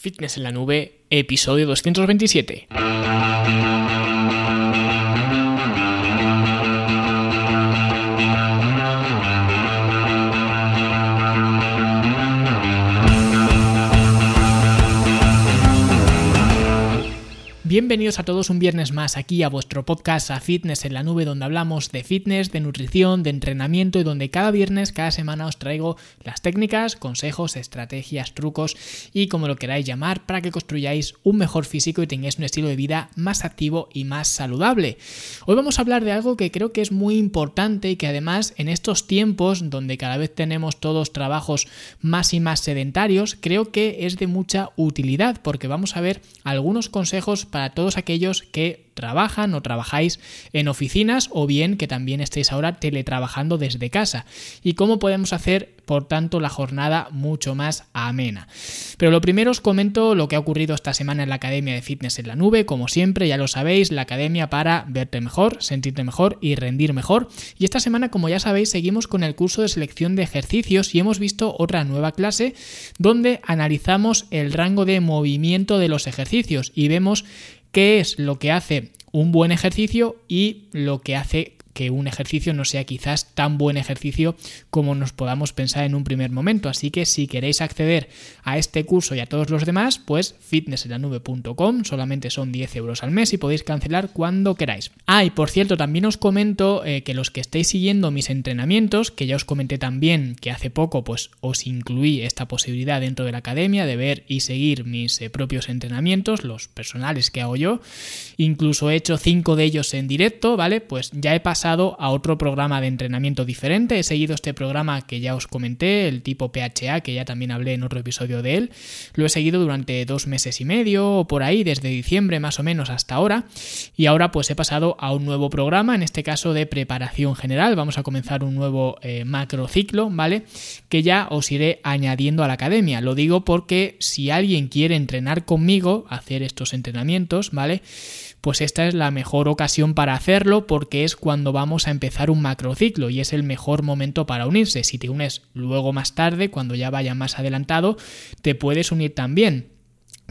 Fitness en la Nube, episodio 227. Bienvenidos a todos un viernes más aquí a vuestro podcast a Fitness en la Nube donde hablamos de fitness, de nutrición, de entrenamiento y donde cada viernes, cada semana os traigo las técnicas, consejos, estrategias, trucos y como lo queráis llamar para que construyáis un mejor físico y tengáis un estilo de vida más activo y más saludable. Hoy vamos a hablar de algo que creo que es muy importante y que además en estos tiempos donde cada vez tenemos todos trabajos más y más sedentarios, creo que es de mucha utilidad porque vamos a ver algunos consejos para todos aquellos que trabajan o trabajáis en oficinas o bien que también estéis ahora teletrabajando desde casa y cómo podemos hacer por tanto la jornada mucho más amena. Pero lo primero os comento lo que ha ocurrido esta semana en la Academia de Fitness en la Nube, como siempre ya lo sabéis, la academia para verte mejor, sentirte mejor y rendir mejor. Y esta semana como ya sabéis seguimos con el curso de selección de ejercicios y hemos visto otra nueva clase donde analizamos el rango de movimiento de los ejercicios y vemos qué es lo que hace un buen ejercicio y lo que hace que un ejercicio no sea quizás tan buen ejercicio como nos podamos pensar en un primer momento. Así que si queréis acceder a este curso y a todos los demás, pues fitnessenlanube.com, solamente son 10 euros al mes y podéis cancelar cuando queráis. Ah, y por cierto, también os comento eh, que los que estéis siguiendo mis entrenamientos, que ya os comenté también que hace poco pues os incluí esta posibilidad dentro de la academia de ver y seguir mis eh, propios entrenamientos, los personales que hago yo, incluso he hecho 5 de ellos en directo, ¿vale? Pues ya he pasado a otro programa de entrenamiento diferente. He seguido este programa que ya os comenté, el tipo PHA, que ya también hablé en otro episodio de él. Lo he seguido durante dos meses y medio o por ahí, desde diciembre más o menos hasta ahora. Y ahora pues he pasado a un nuevo programa, en este caso de preparación general. Vamos a comenzar un nuevo eh, macro ciclo, ¿vale? Que ya os iré añadiendo a la academia. Lo digo porque si alguien quiere entrenar conmigo, hacer estos entrenamientos, ¿vale? Pues esta es la mejor ocasión para hacerlo porque es cuando vamos a empezar un macrociclo y es el mejor momento para unirse. Si te unes luego más tarde, cuando ya vaya más adelantado, te puedes unir también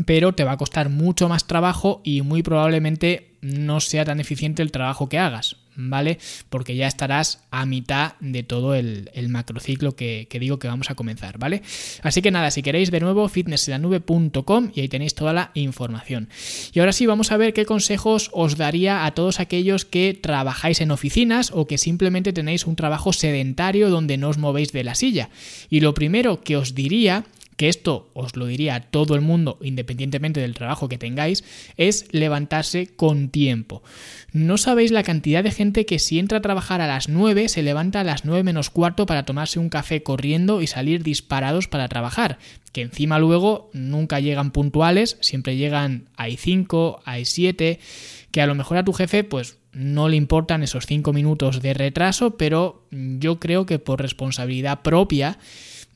pero te va a costar mucho más trabajo y muy probablemente no sea tan eficiente el trabajo que hagas. ¿Vale? Porque ya estarás a mitad de todo el, macrociclo que, que, digo que vamos a comenzar, ¿vale? Así que nada, si queréis de nuevo, fitnessenlanube.com y ahí tenéis toda la información. Y ahora sí, vamos a ver qué consejos os daría a todos aquellos que trabajáis en oficinas o que simplemente tenéis un trabajo sedentario donde no os movéis de la silla. Y lo primero que os diría que esto os lo diría a todo el mundo, independientemente del trabajo que tengáis, es levantarse con tiempo. No sabéis la cantidad de gente que si entra a trabajar a las 9 se levanta a las 9 menos cuarto para tomarse un café corriendo y salir disparados para trabajar, que encima luego nunca llegan puntuales, siempre llegan a 5, a 7, que a lo mejor a tu jefe pues no le importan esos 5 minutos de retraso, pero yo creo que por responsabilidad propia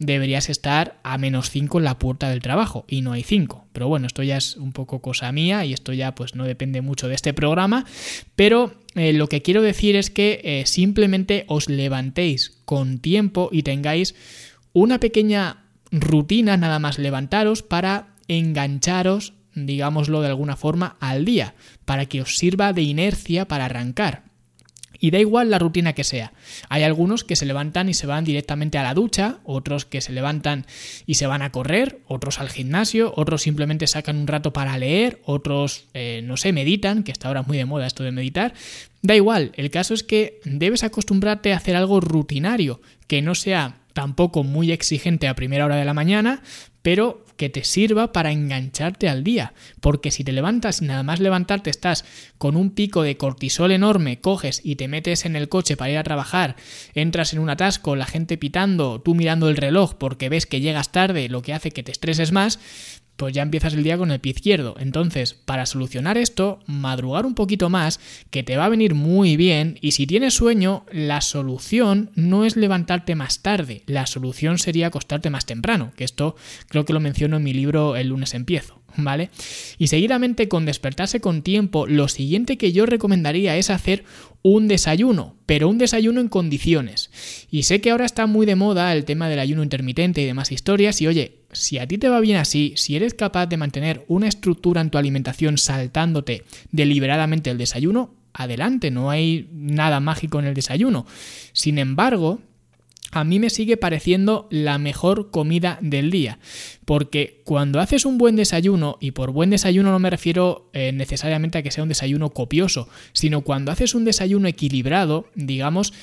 deberías estar a menos 5 en la puerta del trabajo y no hay 5. Pero bueno, esto ya es un poco cosa mía y esto ya pues no depende mucho de este programa, pero eh, lo que quiero decir es que eh, simplemente os levantéis con tiempo y tengáis una pequeña rutina nada más levantaros para engancharos, digámoslo de alguna forma, al día, para que os sirva de inercia para arrancar. Y da igual la rutina que sea. Hay algunos que se levantan y se van directamente a la ducha, otros que se levantan y se van a correr, otros al gimnasio, otros simplemente sacan un rato para leer, otros, eh, no sé, meditan, que está ahora muy de moda esto de meditar. Da igual, el caso es que debes acostumbrarte a hacer algo rutinario, que no sea tampoco muy exigente a primera hora de la mañana, pero que te sirva para engancharte al día. Porque si te levantas y nada más levantarte estás con un pico de cortisol enorme, coges y te metes en el coche para ir a trabajar, entras en un atasco, la gente pitando, tú mirando el reloj porque ves que llegas tarde, lo que hace que te estreses más, pues ya empiezas el día con el pie izquierdo. Entonces, para solucionar esto, madrugar un poquito más, que te va a venir muy bien, y si tienes sueño, la solución no es levantarte más tarde, la solución sería acostarte más temprano, que esto creo que lo menciono en mi libro El lunes empiezo. ¿Vale? Y seguidamente con despertarse con tiempo, lo siguiente que yo recomendaría es hacer un desayuno, pero un desayuno en condiciones. Y sé que ahora está muy de moda el tema del ayuno intermitente y demás historias, y oye, si a ti te va bien así, si eres capaz de mantener una estructura en tu alimentación saltándote deliberadamente el desayuno, adelante, no hay nada mágico en el desayuno. Sin embargo, a mí me sigue pareciendo la mejor comida del día. Porque cuando haces un buen desayuno, y por buen desayuno no me refiero eh, necesariamente a que sea un desayuno copioso, sino cuando haces un desayuno equilibrado, digamos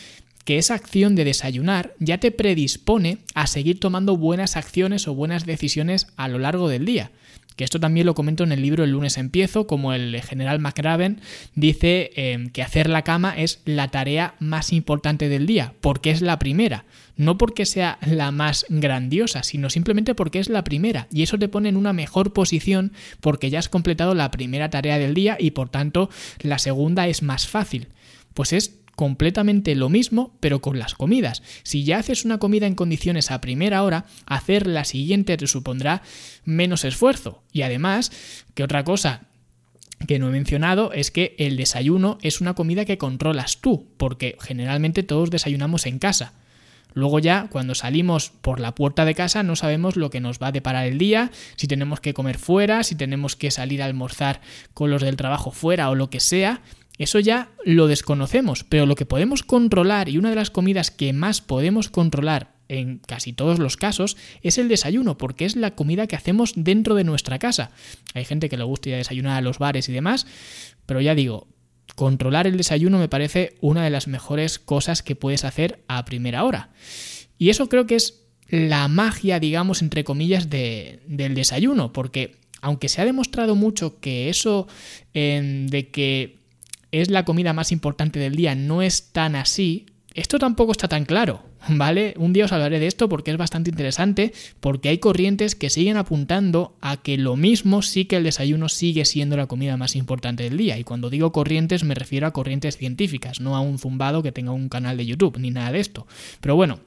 que esa acción de desayunar ya te predispone a seguir tomando buenas acciones o buenas decisiones a lo largo del día que esto también lo comento en el libro El lunes empiezo, como el general McRaven dice em, que hacer la cama es la tarea más importante del día, porque es la primera. No porque sea la más grandiosa, sino simplemente porque es la primera. Y eso te pone en una mejor posición porque ya has completado la primera tarea del día y por tanto la segunda es más fácil. Pues es completamente lo mismo, pero con las comidas. Si ya haces una comida en condiciones a primera hora, hacer la siguiente te supondrá menos esfuerzo. Y además, que otra cosa que no he mencionado es que el desayuno es una comida que controlas tú, porque generalmente todos desayunamos en casa. Luego ya, cuando salimos por la puerta de casa, no sabemos lo que nos va a deparar el día, si tenemos que comer fuera, si tenemos que salir a almorzar con los del trabajo fuera o lo que sea. Eso ya lo desconocemos, pero lo que podemos controlar y una de las comidas que más podemos controlar en casi todos los casos es el desayuno, porque es la comida que hacemos dentro de nuestra casa. Hay gente que le gusta ir a desayunar a los bares y demás, pero ya digo, controlar el desayuno me parece una de las mejores cosas que puedes hacer a primera hora. Y eso creo que es la magia, digamos, entre comillas, de, del desayuno, porque aunque se ha demostrado mucho que eso de que es la comida más importante del día, no es tan así, esto tampoco está tan claro, ¿vale? Un día os hablaré de esto porque es bastante interesante, porque hay corrientes que siguen apuntando a que lo mismo sí que el desayuno sigue siendo la comida más importante del día. Y cuando digo corrientes me refiero a corrientes científicas, no a un zumbado que tenga un canal de YouTube, ni nada de esto. Pero bueno,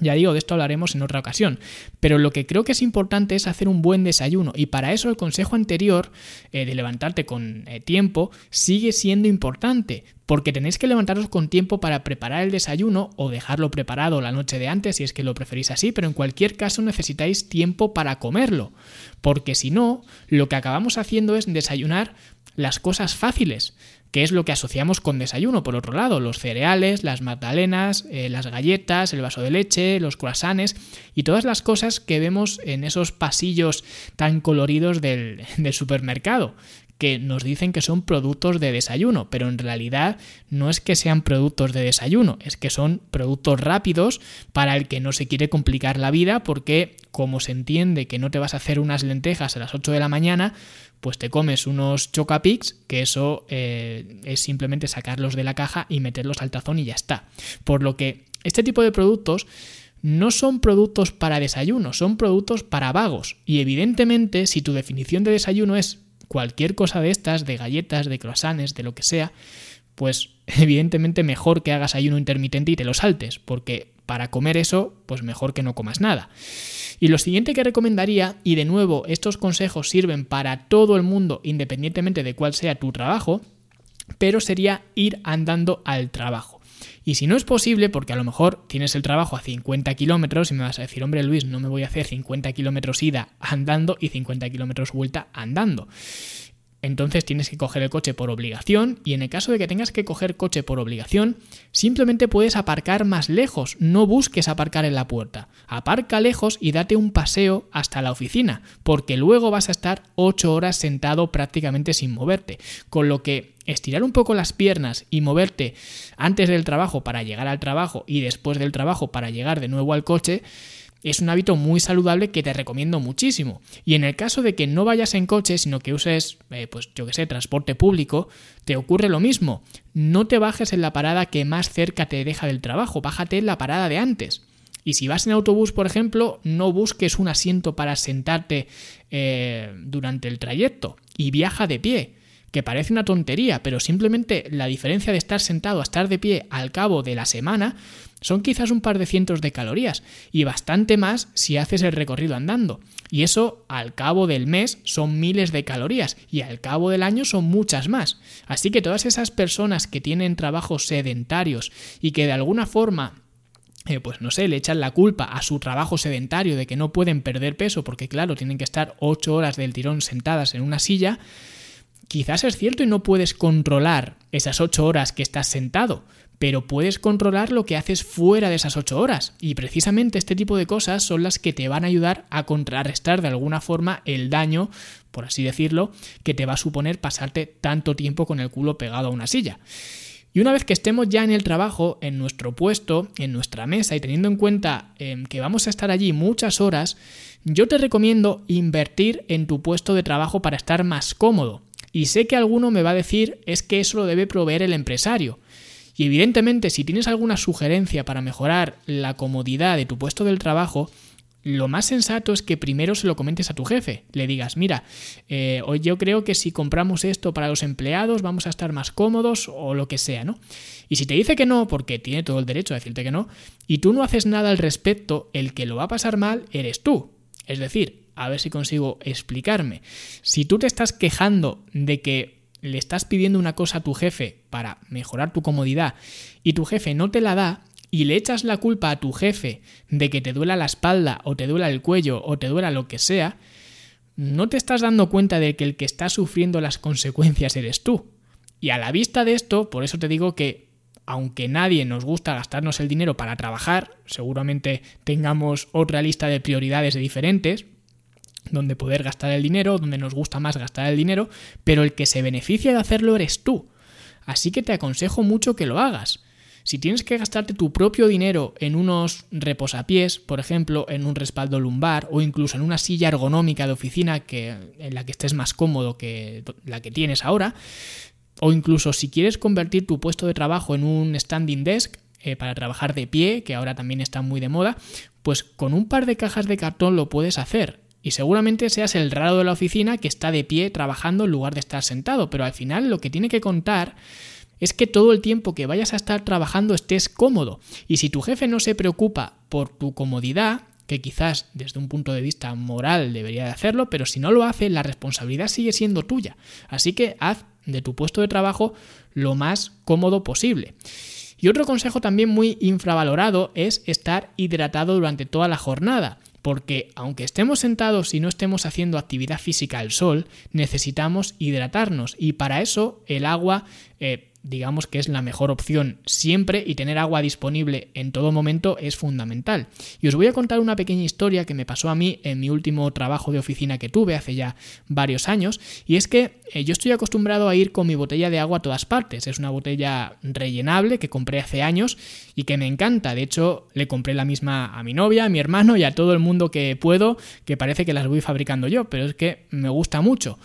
ya digo, de esto hablaremos en otra ocasión. Pero lo que creo que es importante es hacer un buen desayuno. Y para eso el consejo anterior eh, de levantarte con eh, tiempo sigue siendo importante. Porque tenéis que levantaros con tiempo para preparar el desayuno o dejarlo preparado la noche de antes si es que lo preferís así. Pero en cualquier caso necesitáis tiempo para comerlo. Porque si no, lo que acabamos haciendo es desayunar las cosas fáciles que es lo que asociamos con desayuno, por otro lado, los cereales, las magdalenas, eh, las galletas, el vaso de leche, los croissants y todas las cosas que vemos en esos pasillos tan coloridos del, del supermercado, que nos dicen que son productos de desayuno, pero en realidad no es que sean productos de desayuno, es que son productos rápidos para el que no se quiere complicar la vida porque como se entiende que no te vas a hacer unas lentejas a las 8 de la mañana, pues te comes unos chocapics, que eso eh, es simplemente sacarlos de la caja y meterlos al tazón y ya está. Por lo que este tipo de productos no son productos para desayuno, son productos para vagos. Y evidentemente, si tu definición de desayuno es cualquier cosa de estas, de galletas, de croissants, de lo que sea, pues evidentemente mejor que hagas ayuno intermitente y te lo saltes, porque para comer eso, pues mejor que no comas nada. Y lo siguiente que recomendaría, y de nuevo estos consejos sirven para todo el mundo independientemente de cuál sea tu trabajo, pero sería ir andando al trabajo. Y si no es posible, porque a lo mejor tienes el trabajo a 50 kilómetros y me vas a decir, hombre Luis, no me voy a hacer 50 kilómetros ida andando y 50 kilómetros vuelta andando entonces tienes que coger el coche por obligación y en el caso de que tengas que coger coche por obligación, simplemente puedes aparcar más lejos, no busques aparcar en la puerta. Aparca lejos y date un paseo hasta la oficina, porque luego vas a estar 8 horas sentado prácticamente sin moverte, con lo que estirar un poco las piernas y moverte antes del trabajo para llegar al trabajo y después del trabajo para llegar de nuevo al coche, es un hábito muy saludable que te recomiendo muchísimo. Y en el caso de que no vayas en coche, sino que uses, eh, pues yo que sé, transporte público, te ocurre lo mismo. No te bajes en la parada que más cerca te deja del trabajo, bájate en la parada de antes. Y si vas en autobús, por ejemplo, no busques un asiento para sentarte eh, durante el trayecto y viaja de pie que parece una tontería, pero simplemente la diferencia de estar sentado a estar de pie al cabo de la semana son quizás un par de cientos de calorías y bastante más si haces el recorrido andando. Y eso al cabo del mes son miles de calorías y al cabo del año son muchas más. Así que todas esas personas que tienen trabajos sedentarios y que de alguna forma eh, pues no sé, le echan la culpa a su trabajo sedentario de que no pueden perder peso porque claro, tienen que estar 8 horas del tirón sentadas en una silla, quizás es cierto y no puedes controlar esas 8 horas que estás sentado, pero puedes controlar lo que haces fuera de esas 8 horas. Y precisamente este tipo de cosas son las que te van a ayudar a contrarrestar de alguna forma el daño, por así decirlo, que te va a suponer pasarte tanto tiempo con el culo pegado a una silla. Y una vez que estemos ya en el trabajo, en nuestro puesto, en nuestra mesa y teniendo en cuenta em, que vamos a estar allí muchas horas, yo te recomiendo invertir en tu puesto de trabajo para estar más cómodo. Y sé que alguno me va a decir es que eso lo debe proveer el empresario. Y evidentemente si tienes alguna sugerencia para mejorar la comodidad de tu puesto del trabajo, lo más sensato es que primero se lo comentes a tu jefe. Le digas, mira, eh, yo creo que si compramos esto para los empleados vamos a estar más cómodos o lo que sea, ¿no? Y si te dice que no, porque tiene todo el derecho a decirte que no, y tú no haces nada al respecto, el que lo va a pasar mal eres tú. Es decir, a ver si consigo explicarme. Si tú te estás quejando de que le estás pidiendo una cosa a tu jefe para mejorar tu comodidad y tu jefe no te la da y le echas la culpa a tu jefe de que te duela la espalda o te duela el cuello o te duela lo que sea, no te estás dando cuenta de que el que está sufriendo las consecuencias eres tú. Y a la vista de esto, por eso te digo que aunque nadie nos gusta gastarnos el dinero para trabajar, seguramente tengamos otra lista de prioridades diferentes, donde poder gastar el dinero, donde nos gusta más gastar el dinero, pero el que se beneficia de hacerlo eres tú. Así que te aconsejo mucho que lo hagas. Si tienes que gastarte tu propio dinero en unos reposapiés, por ejemplo, en un respaldo lumbar o incluso en una silla ergonómica de oficina que, en la que estés más cómodo que la que tienes ahora, o incluso si quieres convertir tu puesto de trabajo en un standing desk, eh, para trabajar de pie, que ahora también está muy de moda, pues con un par de cajas de cartón lo puedes hacer. Y seguramente seas el raro de la oficina que está de pie trabajando en lugar de estar sentado, pero al final lo que tiene que contar es que todo el tiempo que vayas a estar trabajando estés cómodo. Y si tu jefe no se preocupa por tu comodidad, que quizás desde un punto de vista moral debería de hacerlo, pero si no lo hace, la responsabilidad sigue siendo tuya. Así que haz de tu puesto de trabajo lo más cómodo posible. Y otro consejo también muy infravalorado es estar hidratado durante toda la jornada porque aunque estemos sentados y no estemos haciendo actividad física al sol, necesitamos hidratarnos. Y para eso el agua eh, digamos que es la mejor opción siempre y tener agua disponible en todo momento es fundamental. Y os voy a contar una pequeña historia que me pasó a mí en mi último trabajo de oficina que tuve hace ya varios años y es que eh, yo estoy acostumbrado a ir con mi botella de agua a todas partes. Es una botella rellenable que compré hace años y que me encanta. De hecho, le compré la misma a mi novia, a mi hermano y a todo el mundo que puedo, que parece que las voy fabricando yo, pero es que me gusta mucho.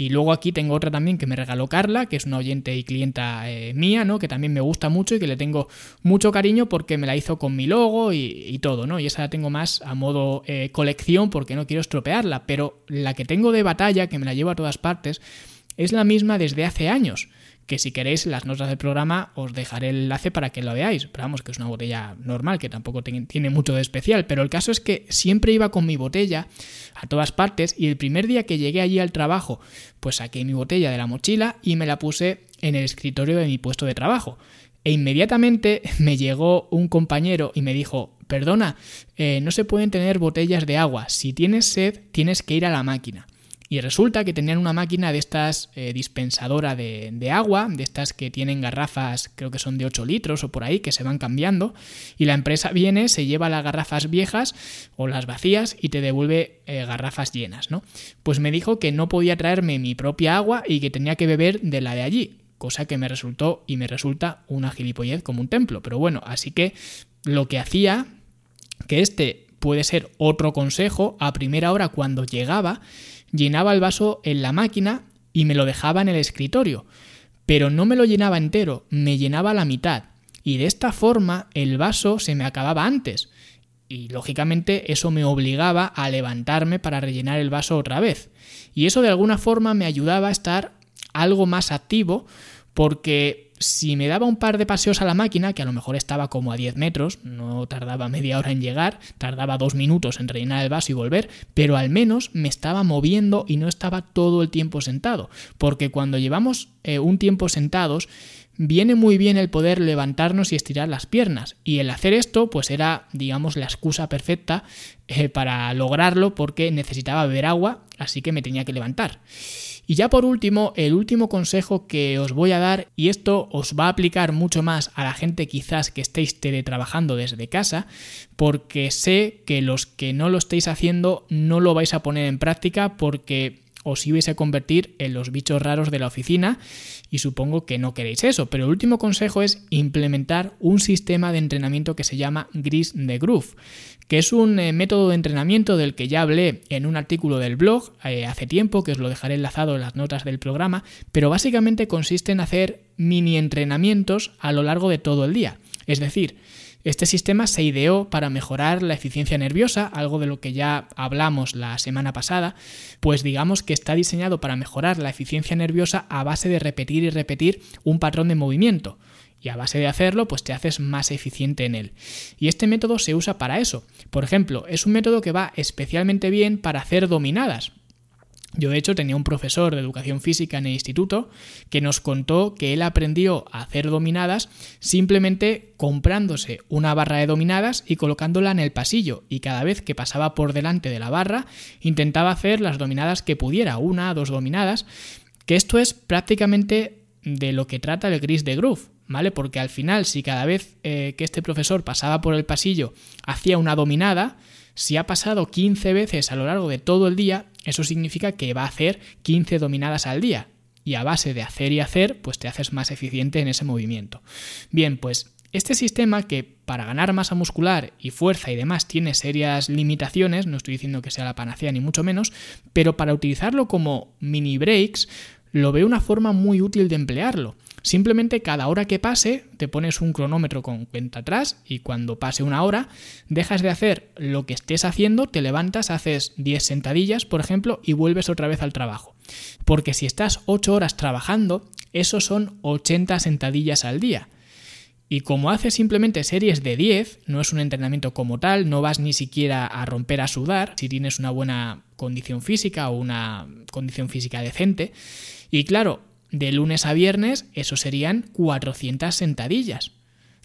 Y luego aquí tengo otra también que me regaló Carla, que es una oyente y clienta eh, mía, ¿no? Que también me gusta mucho y que le tengo mucho cariño porque me la hizo con mi logo y, todo, ¿no? Y esa la tengo más a modo eh, colección porque no quiero estropearla. Pero la que tengo de batalla, que me la llevo a todas partes, es la misma desde hace años que si queréis las notas del programa os dejaré el enlace para que lo veáis. Pero vamos, que es una botella normal, que tampoco tiene mucho de especial. Pero el caso es que siempre iba con mi botella a todas partes y el primer día que llegué allí al trabajo, pues saqué mi botella de la mochila y me la puse en el escritorio de mi puesto de trabajo. E inmediatamente me llegó un compañero y me dijo, perdona, eh, no se pueden tener botellas de agua, si tienes sed tienes que ir a la máquina. Y resulta que tenían una máquina de estas eh, dispensadora de, agua, de estas que tienen garrafas, creo que son de 8 litros o por ahí, que se van cambiando. Y la empresa viene, se lleva las garrafas viejas o las vacías y te devuelve eh, garrafas llenas, ¿no? Pues me dijo que no podía traerme mi propia agua y que tenía que beber de la de allí. Cosa que me resultó y me resulta una gilipollez como un templo. Pero bueno, así que lo que hacía, que este puede ser otro consejo, a primera hora cuando llegaba, llenaba el vaso en la máquina y me lo dejaba en el escritorio. Pero no me lo llenaba entero, me llenaba la mitad. Y de esta forma el vaso se me acababa antes. Y lógicamente eso me obligaba a levantarme para rellenar el vaso otra vez. Y eso de alguna forma me ayudaba a estar algo más activo porque si me daba un par de paseos a la máquina, que a lo mejor estaba como a 10 metros, no tardaba media hora en llegar, tardaba dos minutos en rellenar el vaso y volver, pero al menos me estaba moviendo y no estaba todo el tiempo sentado, porque cuando llevamos eh, un tiempo sentados, viene muy bien el poder levantarnos y estirar las piernas. Y el hacer esto, pues era, digamos, la excusa perfecta eh, para lograrlo porque necesitaba beber agua, así que me tenía que levantar. Y ya por último, el último consejo que os voy a dar, y esto os va a aplicar mucho más a la gente quizás que estéis teletrabajando desde casa, porque sé que los que no lo estéis haciendo no lo vais a poner en práctica porque os ibais a convertir en los bichos raros de la oficina y supongo que no queréis eso. Pero el último consejo es implementar un sistema de entrenamiento que se llama Gris de Groove, que es un eh, método de entrenamiento del que ya hablé en un artículo del blog eh, hace tiempo, que os lo dejaré enlazado en las notas del programa, pero básicamente consiste en hacer mini entrenamientos a lo largo de todo el día. Es decir, este sistema se ideó para mejorar la eficiencia nerviosa, algo de lo que ya hablamos la semana pasada, pues digamos que está diseñado para mejorar la eficiencia nerviosa a base de repetir y repetir un patrón de movimiento. Y a base de hacerlo, pues te haces más eficiente en él. Y este método se usa para eso. Por ejemplo, es un método que va especialmente bien para hacer dominadas. Yo de hecho tenía un profesor de educación física en el instituto que nos contó que él aprendió a hacer dominadas simplemente comprándose una barra de dominadas y colocándola en el pasillo y cada vez que pasaba por delante de la barra intentaba hacer las dominadas que pudiera, una, dos dominadas, que esto es prácticamente de lo que trata el gris de groove, ¿vale? Porque al final si cada vez eh, que este profesor pasaba por el pasillo hacía una dominada, si ha pasado 15 veces a lo largo de todo el día, eso significa que va a hacer 15 dominadas al día. Y a base de hacer y hacer, pues te haces más eficiente en ese movimiento. Bien, pues este sistema que para ganar masa muscular y fuerza y demás tiene serias limitaciones, no estoy diciendo que sea la panacea ni mucho menos, pero para utilizarlo como mini breaks lo veo una forma muy útil de emplearlo. Simplemente cada hora que pase te pones un cronómetro con cuenta atrás y cuando pase una hora dejas de hacer lo que estés haciendo, te levantas, haces 10 sentadillas, por ejemplo, y vuelves otra vez al trabajo. Porque si estás 8 horas trabajando, eso son 80 sentadillas al día. Y como haces simplemente series de 10, no es un entrenamiento como tal, no vas ni siquiera a romper a sudar si tienes una buena condición física o una condición física decente. Y claro, de lunes a viernes, eso serían 400 sentadillas.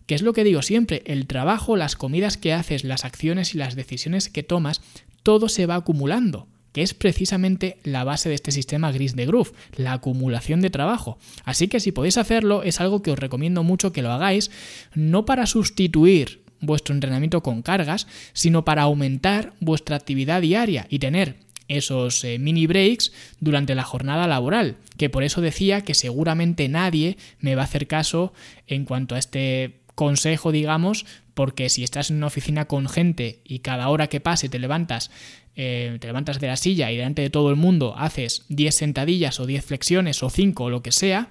¿Qué es lo que digo siempre? El trabajo, las comidas que haces, las acciones y las decisiones que tomas, todo se va acumulando, que es precisamente la base de este sistema gris de groove, la acumulación de trabajo. Así que si podéis hacerlo, es algo que os recomiendo mucho que lo hagáis, no para sustituir vuestro entrenamiento con cargas, sino para aumentar vuestra actividad diaria y tener esos eh, mini breaks durante la jornada laboral, que por eso decía que seguramente nadie me va a hacer caso en cuanto a este consejo, digamos, porque si estás en una oficina con gente y cada hora que pase te levantas, eh, te levantas de la silla y delante de todo el mundo haces 10 sentadillas o 10 flexiones o 5 o lo que sea,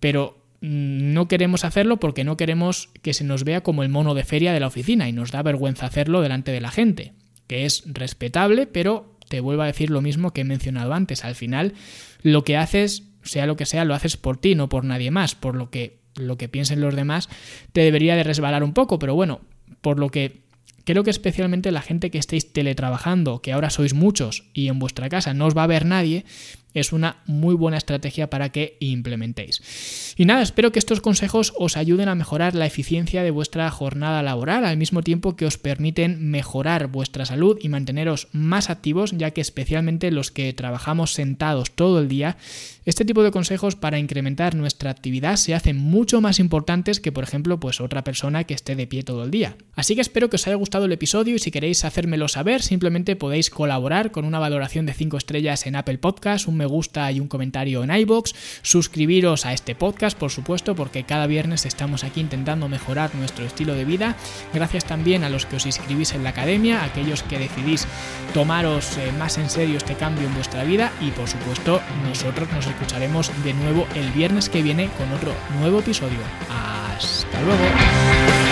pero mm, no queremos hacerlo porque no queremos que se nos vea como el mono de feria de la oficina y nos da vergüenza hacerlo delante de la gente, que es respetable, pero te vuelvo a decir lo mismo que he mencionado antes. Al final, lo que haces, sea lo que sea, lo haces por ti, no por nadie más. Por lo que lo que piensen los demás te debería de resbalar un poco, pero bueno, por lo que creo que especialmente la gente que estéis teletrabajando, que ahora sois muchos y en vuestra casa no os va a ver nadie, es una muy buena estrategia para que implementéis. Y nada, espero que estos consejos os ayuden a mejorar la eficiencia de vuestra jornada laboral al mismo tiempo que os permiten mejorar vuestra salud y manteneros más activos, ya que especialmente los que trabajamos sentados todo el día, este tipo de consejos para incrementar nuestra actividad se hacen mucho más importantes que, por ejemplo, pues otra persona que esté de pie todo el día. Así que espero que os haya gustado el episodio y si queréis hacérmelo saber, simplemente podéis colaborar con una valoración de 5 estrellas en Apple Podcast, un gusta y un comentario en iBox. Suscribiros a este podcast, por supuesto, porque cada viernes estamos aquí intentando mejorar nuestro estilo de vida. Gracias también a los que os inscribís en la academia, aquellos que decidís tomaros eh, más en serio este cambio en vuestra vida y por supuesto nosotros nos escucharemos de nuevo el viernes que viene con otro nuevo episodio. Hasta luego.